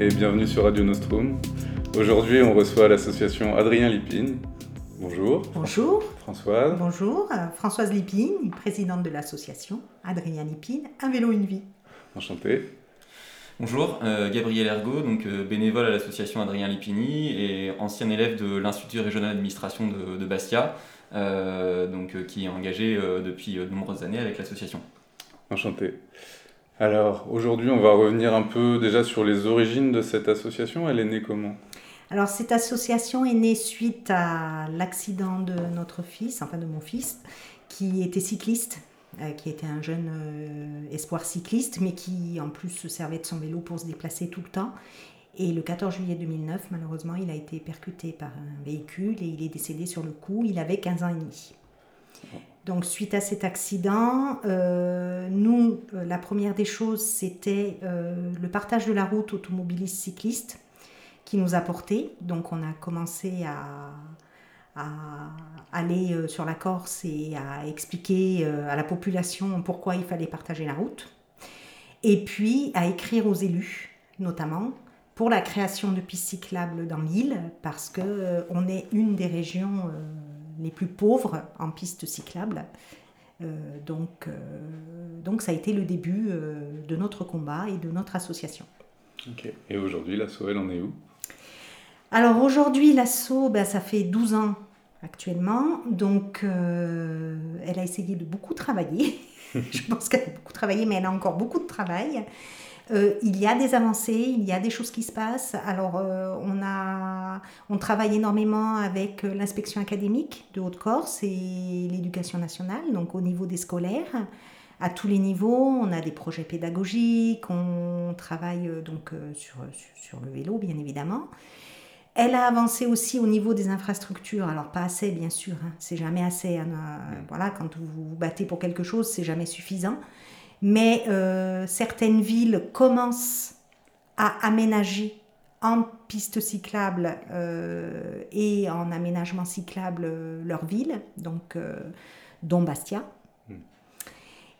Bonjour et bienvenue sur Radio Nostrum. Aujourd'hui, on reçoit l'association Adrien Lipine. Bonjour. Bonjour. Françoise. Bonjour. Euh, Françoise Lipine, présidente de l'association Adrien Lipine, Un vélo, une vie. Enchanté. Bonjour, euh, Gabriel Ergo, donc euh, bénévole à l'association Adrien Lipini et ancien élève de l'Institut régional d'administration de, Bastia, donc, qui est engagé depuis de nombreuses années avec l'association. Enchanté. Alors aujourd'hui, on va revenir un peu déjà sur les origines de cette association. Elle est née comment? Alors cette association est née suite à l'accident de notre fils, enfin de mon fils, qui était cycliste, euh, qui était un jeune euh, espoir cycliste, mais qui en plus se servait de son vélo pour se déplacer tout le temps. Et le 14 juillet 2009, malheureusement, il a été percuté par un véhicule et il est décédé sur le coup. Il avait 15 ans et demi. Donc suite à cet accident, euh, nous, euh, la première des choses, c'était euh, le partage de la route automobiliste-cycliste qui nous a porté. Donc on a commencé à, aller sur la Corse et à expliquer à la population pourquoi il fallait partager la route. Et puis à écrire aux élus, notamment, pour la création de pistes cyclables dans l'île, parce qu'on est une des régions les plus pauvres en pistes cyclables. Euh, donc, euh, donc ça a été le début euh, de notre combat et de notre association. Et aujourd'hui, l'assaut, elle en est où? Alors aujourd'hui, l'assaut, ben, ça fait 12 ans actuellement. Donc elle a essayé de beaucoup travailler. Je pense qu'elle a beaucoup travaillé, mais elle a encore beaucoup de travail. Euh, il y a des avancées, il y a des choses qui se passent. Alors, euh, on, a, on travaille énormément avec euh, l'inspection académique de Haute-Corse et l'éducation nationale, donc au niveau des scolaires. À tous les niveaux, on a des projets pédagogiques, on travaille donc sur, sur le vélo, bien évidemment. Elle a avancé aussi au niveau des infrastructures, alors pas assez bien sûr, hein. c'est jamais assez. Hein. voilà, quand vous vous battez pour quelque chose, c'est jamais suffisant mais euh, certaines villes commencent à aménager en pistes cyclables euh, et en aménagement cyclable euh, leur ville, donc dont Bastia. Hmm.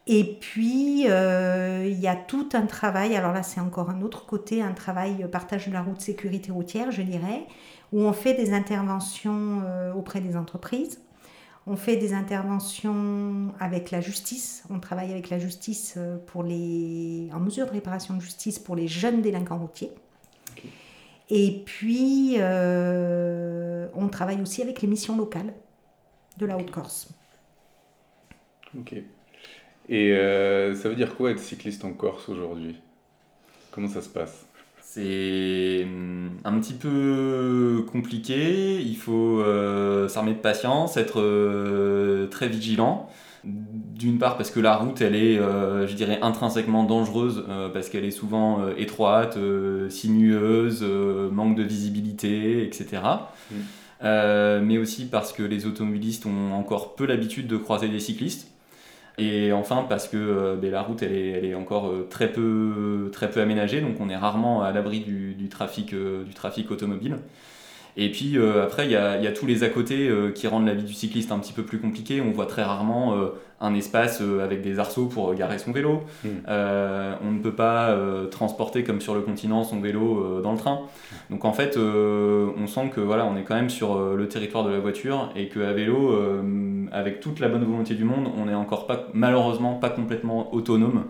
Et puis, il y a tout un travail, alors là c'est encore un autre côté, un travail partage de la route sécurité routière, je dirais, où on fait des interventions auprès des entreprises, on fait des interventions avec la justice. On travaille avec la justice euh, pour les, en mesure de réparation de justice pour les jeunes délinquants routiers. Et puis, euh, on travaille aussi avec les missions locales de la Haute-Corse. Ok. Et euh, ça veut dire quoi être cycliste en Corse aujourd'hui? Comment ça se passe? C'est hum, un petit peu compliqué, il faut euh, s'armer de patience, être euh, très vigilant. D'une part parce que la route, elle est, euh, je dirais, intrinsèquement dangereuse, parce qu'elle est souvent étroite, sinueuse, manque de visibilité, etc. Mmh. mais aussi parce que les automobilistes ont encore peu l'habitude de croiser des cyclistes. Et enfin, parce que euh, ben, la route, elle est, elle est encore euh, très, peu, très peu aménagée, donc on est rarement à l'abri du, du, trafic, euh, du trafic automobile. Et puis après, il y a, y a, tous les à côté qui rendent la vie du cycliste un petit peu plus compliquée. On voit très rarement un espace avec des arceaux pour garer son vélo. Hmm. on ne peut pas transporter comme sur le continent son vélo dans le train. Donc en fait, on sent que voilà, on est quand même sur le territoire de la voiture et qu'à vélo, avec toute la bonne volonté du monde, on n'est encore pas, malheureusement pas complètement autonome.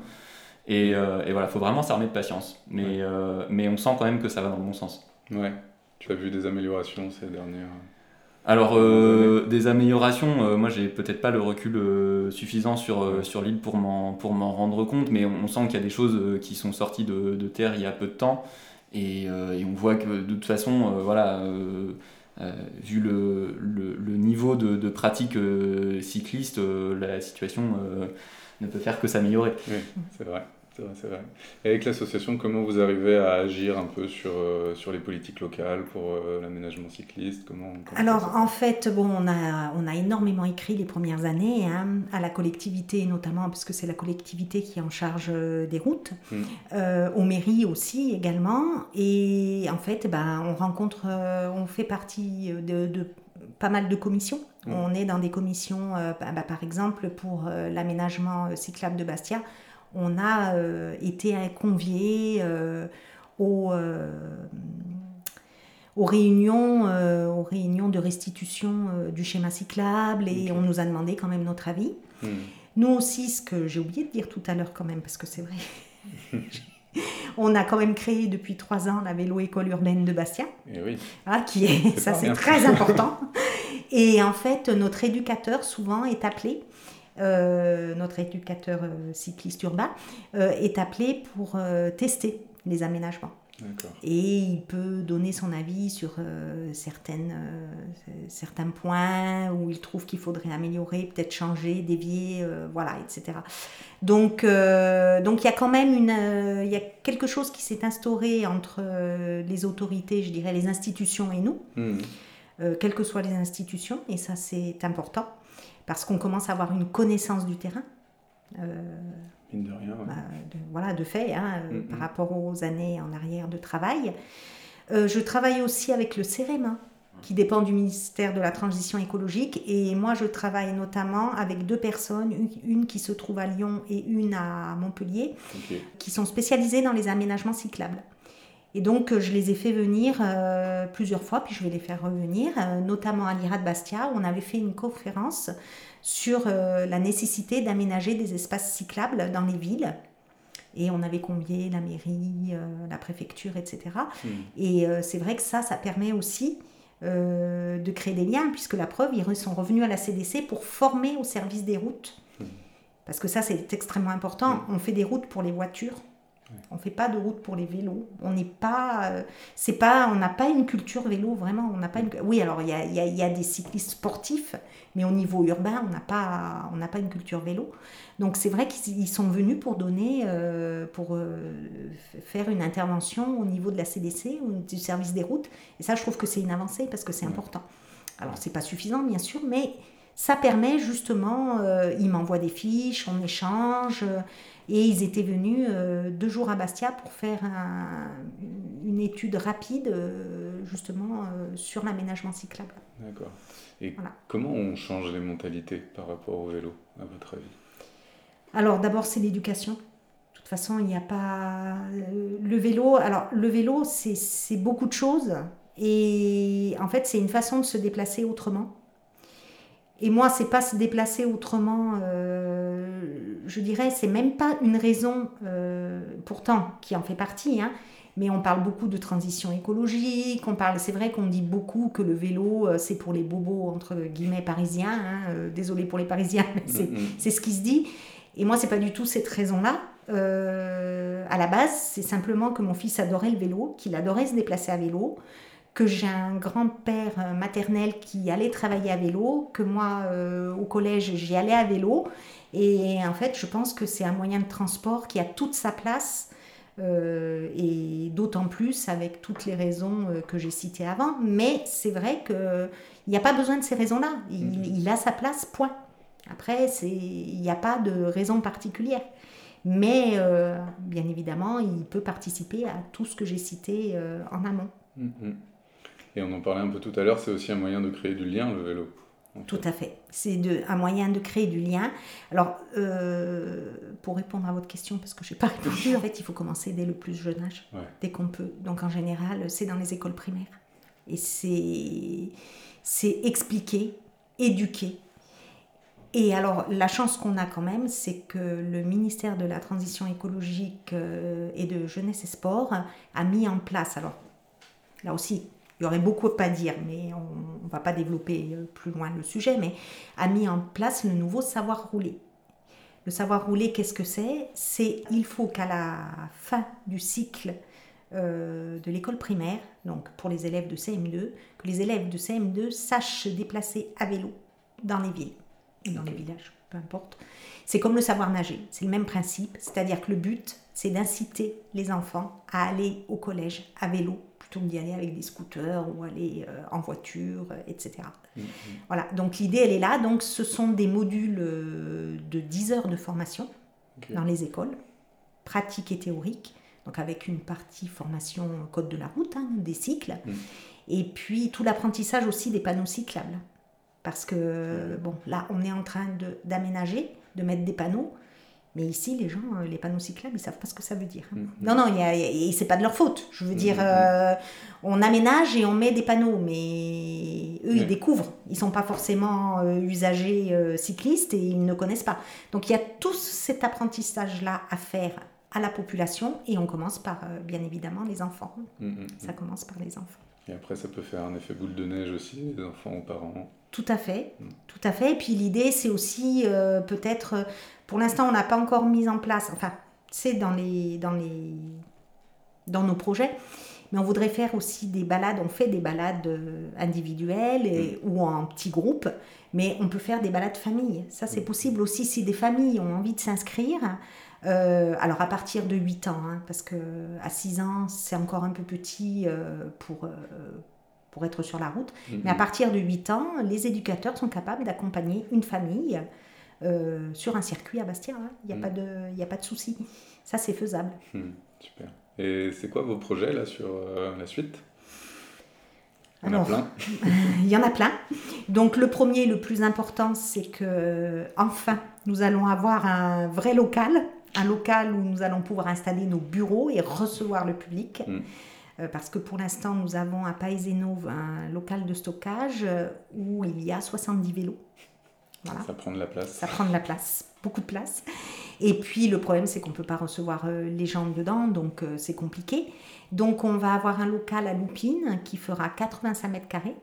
Et, euh, voilà, il faut vraiment s'armer de patience. Mais, euh, mais on sent quand même que ça va dans le bon sens. Ouais. Tu as vu des améliorations ces dernières alors, euh, des améliorations, moi j'ai peut-être pas le recul suffisant sur, sur l'île pour m'en, pour m'en rendre compte, mais on, sent qu'il y a des choses qui sont sorties de, de, terre il y a peu de temps, et, et on voit que de toute façon, voilà, euh, vu le, niveau de, pratique euh, cycliste, euh, la situation ne peut faire que s'améliorer. C'est vrai, Et avec l'association, comment vous arrivez à agir un peu sur, sur les politiques locales pour l'aménagement cycliste? Comment, Alors, en fait, bon, on, a, on a énormément écrit les premières années hein, à la collectivité, notamment parce que c'est la collectivité qui est en charge des routes, hmm. aux mairies aussi également. Et en fait, ben, on rencontre, on fait partie de, pas mal de commissions. Hmm. On est dans des commissions, bah, par exemple, pour l'aménagement cyclable de Bastia on a euh, été conviés euh, aux, aux réunions, aux réunions de restitution du schéma cyclable et on nous a demandé quand même notre avis. Hmm. Nous aussi, ce que j'ai oublié de dire tout à l'heure quand même, parce que c'est vrai, on a quand même créé depuis trois ans la vélo école urbaine de Bastia. Et eh oui. Ah, qui est, ça c'est très important. Et en fait, notre éducateur souvent est appelé, euh, notre éducateur euh, cycliste urbain, euh, est appelé pour tester les aménagements. Et il peut donner son avis sur euh, certaines, euh, certains points où il trouve qu'il faudrait améliorer, peut-être changer, dévier, euh, voilà, etc. Donc, donc il y a quand même une, il y a quelque chose qui s'est instauré entre les autorités, je dirais les institutions et nous, mmh. quelles que soient les institutions, et ça c'est important parce qu'on commence à avoir une connaissance du terrain. de rien. Bah, voilà, de fait, hein, euh, mm, par mm. rapport aux années en arrière de travail. Euh, je travaille aussi avec le CEREM, qui dépend du ministère de la Transition écologique. Et moi, je travaille notamment avec deux personnes, une, qui se trouve à Lyon et une à Montpellier, qui sont spécialisées dans les aménagements cyclables. Et donc, je les ai fait venir euh, plusieurs fois, puis je vais les faire revenir, notamment à l'IRA de Bastia, où on avait fait une conférence sur la nécessité d'aménager des espaces cyclables dans les villes. Et on avait convié la mairie, euh, la préfecture, etc. Hmm. Et euh, c'est vrai que ça, ça permet aussi euh, de créer des liens, puisque la preuve, ils sont revenus à la CDC pour former au service des routes. Hmm. Parce que ça, c'est extrêmement important. Hmm. On fait des routes pour les voitures. On ne fait pas de route pour les vélos. On n'est pas, c'est pas, on n'a pas une culture vélo vraiment. On n'a pas une. Oui, alors il y a, y a, des cyclistes sportifs, mais au niveau urbain, on n'a pas, on n'a pas une culture vélo. Donc c'est vrai qu'ils sont venus pour donner, euh, pour euh, faire une intervention au niveau de la CDC ou du service des routes. Et ça, je trouve que c'est une avancée parce que c'est important. Alors c'est pas suffisant, bien sûr, mais ça permet justement, euh, ils m'envoient des fiches, on échange. et ils étaient venus deux jours à Bastia pour faire une étude rapide justement sur l'aménagement cyclable. D'accord. Et comment on change les mentalités par rapport au vélo, à votre avis? Alors d'abord, c'est l'éducation. De toute façon, il n'y a pas... Le vélo, alors le vélo, c'est beaucoup de choses. Et en fait, c'est une façon de se déplacer autrement. Et moi, c'est pas se déplacer autrement, euh, je dirais, c'est même pas une raison, euh, pourtant, qui en fait partie, hein, mais on parle beaucoup de transition écologique, on parle, c'est vrai qu'on dit beaucoup que le vélo, euh, c'est pour les bobos, entre guillemets, parisiens, hein, désolé pour les parisiens, mais c'est ce qui se dit. Et moi, c'est pas du tout cette raison-là. À la base, c'est simplement que mon fils adorait le vélo, qu'il adorait se déplacer à vélo, que j'ai un grand-père euh, maternel qui allait travailler à vélo, que moi, euh, au collège, j'y allais à vélo. Et en fait, je pense que c'est un moyen de transport qui a toute sa place. et d'autant plus avec toutes les raisons que j'ai citées avant. Mais c'est vrai qu'il n'y a pas besoin de ces raisons-là. Il, mhm. il, a sa place, point. Après, il n'y a pas de raison particulière. Mais euh, bien évidemment, il peut participer à tout ce que j'ai cité euh, en amont. Mm-hmm. Et on en parlait un peu tout à l'heure, c'est aussi un moyen de créer du lien, le vélo. Tout à fait. C'est un moyen de créer du lien. Alors, euh, pour répondre à votre question, parce que je n'ai pas répondu, en fait, il faut commencer dès le plus jeune âge, dès qu'on peut. Donc, en général, c'est dans les écoles primaires. Et c'est expliquer, éduquer, et alors, la chance qu'on a quand même, c'est que le ministère de la Transition écologique euh, et de Jeunesse et Sport a mis en place, alors là aussi, il y aurait beaucoup à dire, mais on ne va pas développer euh, plus loin le sujet, mais a mis en place le nouveau savoir rouler. Le savoir rouler, qu'est-ce que c'est? C'est il faut qu'à la fin du cycle euh, de l'école primaire, donc pour les élèves de CM2, que les élèves de CM2 sachent se déplacer à vélo dans les villes dans les villages, peu importe. C'est comme le savoir nager, c'est le même principe, c'est-à-dire que le but, c'est d'inciter les enfants à aller au collège à vélo plutôt que d'y aller avec des scooters ou aller euh, en voiture, euh, etc. Mm-hmm. Voilà, donc l'idée, elle est là. Donc ce sont des modules euh, de 10 heures de formation dans les écoles, pratique et théorique, donc avec une partie formation code de la route, hein, des cycles, mm. et puis tout l'apprentissage aussi des panneaux cyclables. Parce que, bon, là, on est en train d'aménager, de, mettre des panneaux. Mais ici, les gens, euh, les panneaux cyclables, ils savent pas ce que ça veut dire. Mm. Non, non, c'est pas de leur faute. Je veux Mm, dire, mm, euh, on aménage et on met des panneaux, mais eux, ils découvrent. Ils sont pas forcément euh, usagers euh, cyclistes et ils ne connaissent pas. Donc il y a tout cet apprentissage-là à faire à la population et on commence par, bien évidemment, les enfants. Ça commence par les enfants. Et après, ça peut faire un effet boule de neige aussi, les enfants aux parents. Tout à fait, Mm. tout à fait. Et puis l'idée, c'est aussi euh, peut-être, euh, pour l'instant, on n'a pas encore mis en place, enfin, c'est dans les, dans les, dans nos projets, mais on voudrait faire aussi des balades. On fait des balades euh, individuelles et- ou en petits groupes, mais on peut faire des balades famille. Ça, c'est Mm. possible aussi si des familles ont envie de s'inscrire. Euh, alors à partir de 8 ans, hein, parce que à 6 ans, c'est encore un peu petit euh, pour, euh, pour être sur la route. Mm, Mais à mm. partir de 8 ans, les éducateurs sont capables d'accompagner une famille sur un circuit à Bastia. hein. Il n'y a, Mm. pas de- il y a pas de souci. Ça, c'est faisable. Hmm, super. Et c'est quoi vos projets là sur la suite? On Alors, a plein. Il y en a plein. Donc le premier, le plus important, c'est que enfin, nous allons avoir un vrai local, un local où nous allons pouvoir installer nos bureaux et recevoir le public. Mm. Euh, Parce que pour l'instant, nous avons à Paesenov un local de stockage euh, où il y a 70 vélos. Voilà. Ça prend de la place. Ça prend de la place, beaucoup de place. Et puis le problème, c'est qu'on ne peut pas recevoir euh, les gens dedans, donc euh, c'est compliqué. Donc on va avoir un local à Loupine qui fera 85 mètres carrés.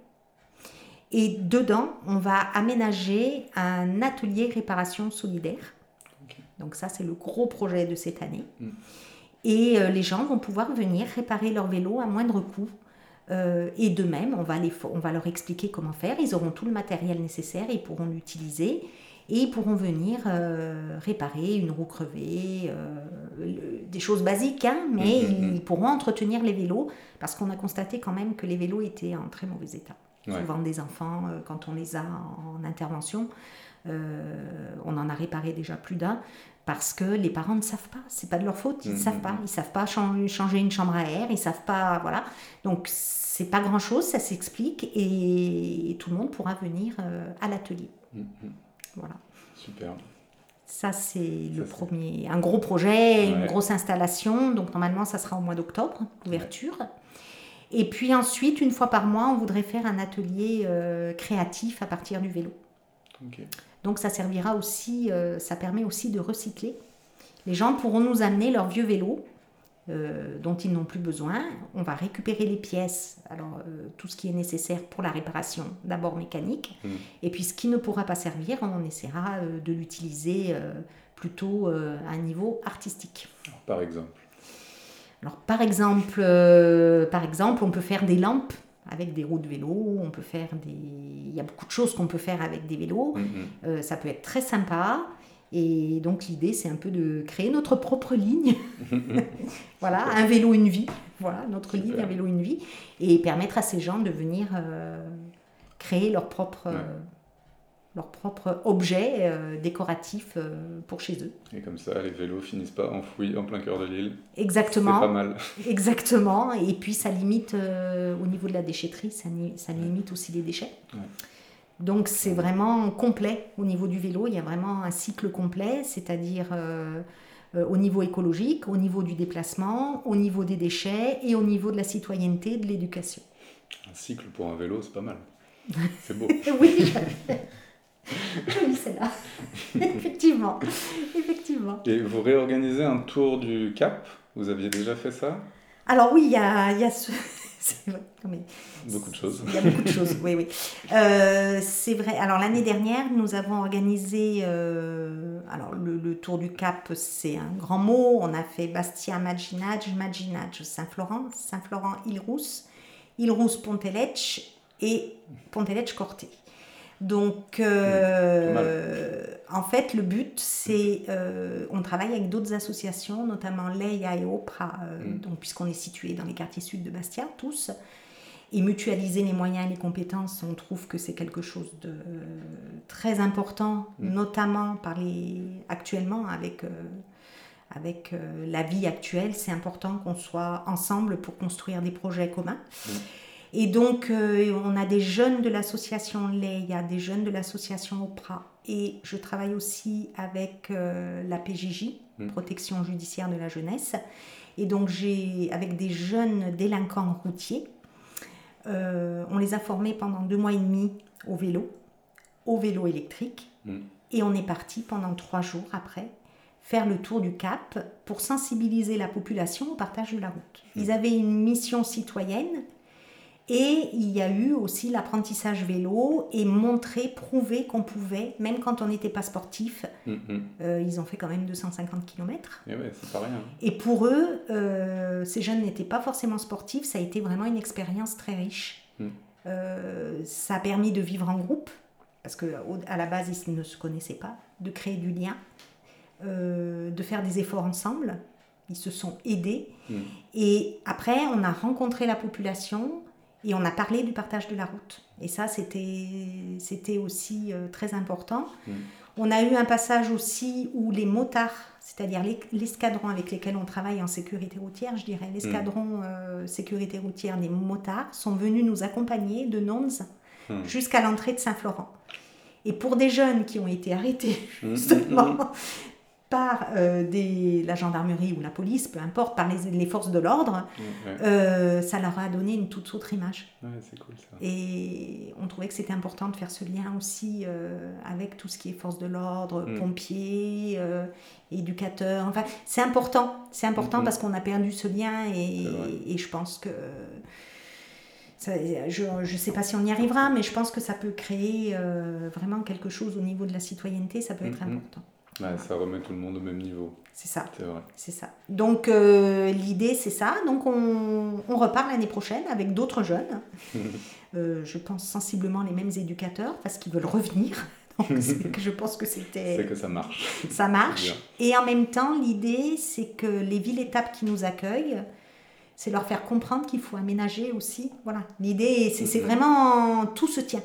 Et dedans, on va aménager un atelier réparation solidaire. Donc ça, c'est le gros projet de cette année. Mm. Et euh, les gens vont pouvoir venir réparer leur vélo à moindre coût. Euh, et d'eux-mêmes, on, va les fo- on va leur expliquer comment faire. Ils auront tout le matériel nécessaire, ils pourront l'utiliser et ils pourront venir euh, réparer une roue crevée, le- des choses basiques, hein, mais Mhm, mhm. ils pourront entretenir les vélos parce qu'on a constaté quand même que les vélos étaient en très mauvais état. Ouais. Souvent des enfants, euh, quand on les a en intervention, euh, on en a réparé déjà plus d'un parce que les parents ne savent pas, c'est pas de leur faute, ils ne Mhm. savent pas, ils savent pas chan- changer une chambre à air, ils savent pas, voilà. Donc c'est pas grand chose, ça s'explique et, tout le monde pourra venir euh, à l'atelier. Voilà. Super. Ça c'est le premier, un gros projet, une grosse installation. Donc normalement ça sera au mois d'octobre, l'ouverture. Et puis ensuite, une fois par mois, on voudrait faire un atelier euh, créatif à partir du vélo. Donc ça servira aussi, euh, ça permet aussi de recycler. Les gens pourront nous amener leurs vieux vélos euh, dont ils n'ont plus besoin. On va récupérer les pièces, alors tout ce qui est nécessaire pour la réparation, d'abord mécanique, Mm. et puis ce qui ne pourra pas servir, on essaiera de l'utiliser plutôt à un niveau artistique. Par exemple. Alors par exemple, euh, par exemple, on peut faire des lampes avec des roues de vélo, on peut faire des... Il y a beaucoup de choses qu'on peut faire avec des vélos. Hmm, hmm. Euh, ça peut être très sympa. Et donc l'idée, c'est un peu de créer notre propre ligne. voilà, un vélo, une vie. Voilà, notre Super. ligne, un vélo, une vie. Et permettre à ces gens de venir euh, créer leur propre, Ouais. Leur propre objet euh, décoratif euh, pour chez eux. Et comme ça, les vélos finissent pas enfouis en plein cœur de l'île. C'est pas Exactement, mal. exactement. Et puis ça limite, euh, au niveau de la déchetterie, ça, limite aussi les déchets. Ouais. Donc c'est vraiment complet au niveau du vélo, il y a vraiment un cycle complet, c'est-à-dire euh, au niveau écologique, au niveau du déplacement, au niveau des déchets et au niveau de la citoyenneté, de l'éducation. Un cycle pour un vélo, c'est pas mal. C'est beau. Oui, jolie celle-là. effectivement, effectivement. Et vous réorganisez un tour du Cap? Vous aviez déjà fait ça? Alors oui, il y a, il y a ce... c'est vrai, non, mais Beaucoup de choses. Il y a beaucoup de choses, oui, oui. Euh, c'est vrai. Alors l'année dernière, nous avons organisé, euh, alors le, le Tour du Cap, c'est un grand mot. On a fait Bastia, Maginage, Maginage, Saint-Florent, Saint-Florent, Île-Rousse, Île-Rousse, Ponteletch et Ponteletch-Corté. Donc, euh, en fait, le but, c'est, euh, on travaille avec d'autres associations, notamment Leia et Opra, euh, Mm. donc puisqu'on est situé dans les quartiers sud de Bastia, tous, et mutualiser les moyens et les compétences, on trouve que c'est quelque chose de très important, Mm. notamment par les, actuellement avec, avec la vie actuelle. C'est important qu'on soit ensemble pour construire des projets communs. Mm. Et donc, euh, on a des jeunes de l'association Leia, des jeunes de l'association Opra et je travaille aussi avec euh, la PJJ, Mm. Protection judiciaire de la jeunesse. Et donc, j'ai, avec des jeunes délinquants routiers, euh, on les a formés pendant deux mois et demi au vélo, au vélo électrique. Mm. Et on est parti pendant trois jours après faire le tour du Cap pour sensibiliser la population au partage de la route. Ils avaient une mission citoyenne et il y a eu aussi l'apprentissage vélo et montrer, prouver qu'on pouvait, même quand on n'était pas sportif, Mm, mm. euh, ils ont fait quand même 250 km. Et ouais, c'est pas rien. Et pour eux, euh, ces jeunes n'étaient pas forcément sportifs, ça a été vraiment une expérience très riche. Mm. Euh, ça a permis de vivre en groupe, parce qu'à la base, ils ne se connaissaient pas, de créer du lien, de faire des efforts ensemble. Ils se sont aidés. Mm. Et après, on a rencontré la population et on a parlé du partage de la route. Et ça, c'était aussi euh, très important. Mm. On a eu un passage aussi où les motards, c'est-à-dire les- l'escadron avec lesquels on travaille en sécurité routière, je dirais, l'escadron euh, sécurité routière des motards, sont venus nous accompagner de Nons Mm. jusqu'à l'entrée de Saint-Florent. Et pour des jeunes qui ont été arrêtés Mm, justement mm, par euh, des, la gendarmerie ou la police, peu importe, par les, les forces de l'ordre, mm. Ouais, euh, ça leur a donné une toute autre image. ouais, c'est cool ça. Et on trouvait que c'était important de faire ce lien aussi euh, avec tout ce qui est force de l'ordre, Mm. pompiers, éducateurs. Enfin, c'est important. C'est important Mhm. parce qu'on a perdu ce lien et, je pense que. ça- je ne sais pas si on y arrivera, mais je pense que ça peut créer vraiment quelque chose au niveau de la citoyenneté, ça peut être Mhm. important. Ouais, ça remet tout le monde au même niveau, C'est ça. c'est vrai. C'est ça. Donc euh, l'idée c'est ça. Donc on, on repart l'année prochaine avec d'autres jeunes. Euh, je pense sensiblement les mêmes éducateurs parce qu'ils veulent revenir. Donc c'est je pense que C'est c'était que ça marche. ça marche. Et en même temps l'idée c'est que les villes étapes qui nous accueillent, c'est leur faire comprendre qu'il faut aménager aussi. Voilà. L'idée c'est vraiment tout se tient.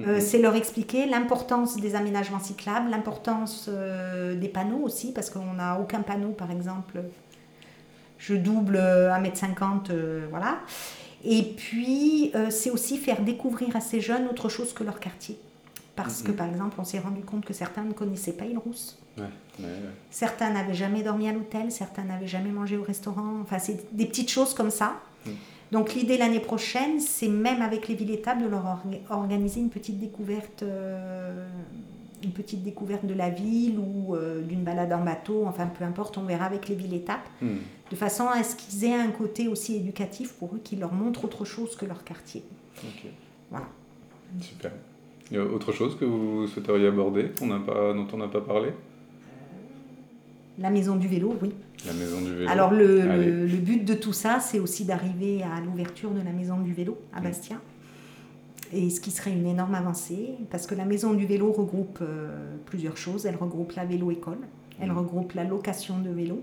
Euh, c'est leur expliquer l'importance des aménagements cyclables, l'importance euh, des panneaux aussi, parce qu'on n'a aucun panneau, par exemple, je double euh, 1m50, euh, voilà. Et puis, c'est aussi faire découvrir à ces jeunes autre chose que leur quartier. Parce que, Mhm. par exemple, on s'est rendu compte que certains ne connaissaient pas Île-Rousse. Ouais, ouais, ouais. Certains n'avaient jamais dormi à l'hôtel, certains n'avaient jamais mangé au restaurant. Enfin, c'est des petites choses comme ça. Mm. Donc l'idée l'année prochaine, c'est même avec les villes étapes de leur orga- organiser une petite découverte, euh, une petite découverte de la ville ou euh, d'une balade en bateau. Enfin, peu importe, on verra avec les villes étapes, Hmm. de façon à ce qu'ils aient un côté aussi éducatif pour eux, qui leur montre autre chose que leur quartier. Ok. Voilà. Super. Il y a autre chose que vous souhaiteriez aborder pas, dont on n'a pas parlé? La maison du vélo, oui. La maison du vélo. Alors le, Allez. le- le but de tout ça, c'est aussi d'arriver à l'ouverture de la maison du vélo à Mm. Bastia. Et ce qui serait une énorme avancée, parce que la maison du vélo regroupe euh, plusieurs choses. Elle regroupe la vélo-école, elle Mm. regroupe la location de vélo,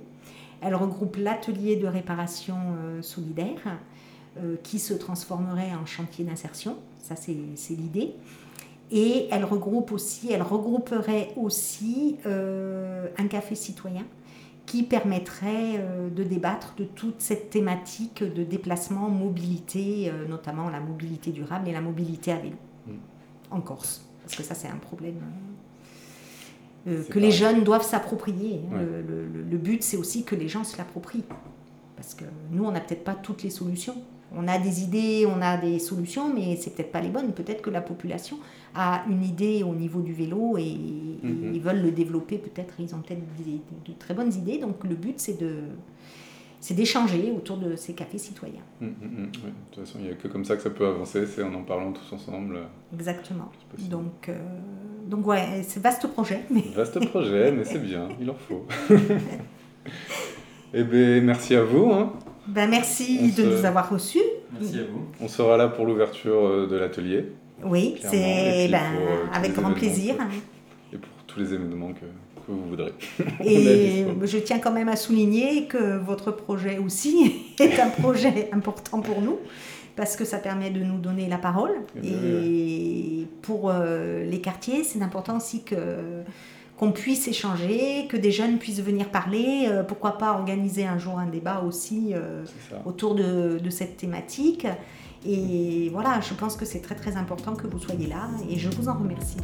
elle regroupe l'atelier de réparation euh, solidaire, euh, qui se transformerait en chantier d'insertion. Ça, c'est c'est l'idée. Et elle regroupe aussi, elle regrouperait aussi euh, un café citoyen qui permettrait euh, de débattre de toute cette thématique de déplacement, mobilité, euh, notamment la mobilité durable et la mobilité à vélo Mm. en Corse. Parce que ça, c'est un problème euh, que les jeunes doivent s'approprier. Ouais. Le, le- le- le but, c'est aussi que les gens se l'approprient. Parce que nous, on n'a peut-être pas toutes les solutions. On a des idées, on a des solutions, mais c'est peut-être pas les bonnes. Peut-être que la population a une idée au niveau du vélo et, et Mhm. ils veulent le développer. Peut-être ils ont peut-être de très bonnes idées. Donc le but, c'est de c'est d'échanger autour de ces cafés citoyens. Hmm. Ouais, De toute façon, il n'y a que comme ça que ça peut avancer, c'est en en parlant tous ensemble. Exactement. C'est possible. Donc, euh, donc ouais, c'est vaste projet, mais Vaste projet, mais c'est bien, il en faut. Eh bien, merci à vous. hein. Ben merci On de se- nous avoir reçus. Merci à vous. On sera là pour l'ouverture euh, de l'atelier Oui, c'est ben, avec grand plaisir. et pour tous les événements que, que vous voudrez. Et je tiens quand même à souligner que votre projet aussi est un projet important pour nous parce que ça permet de nous donner la parole. Eh Et pour euh, les quartiers, c'est important aussi que qu'on puisse échanger, que des jeunes puissent venir parler. Euh, pourquoi pas organiser un jour un débat aussi euh, autour de, de cette thématique. Et voilà, je pense que c'est très très important que vous soyez là et je vous en remercie.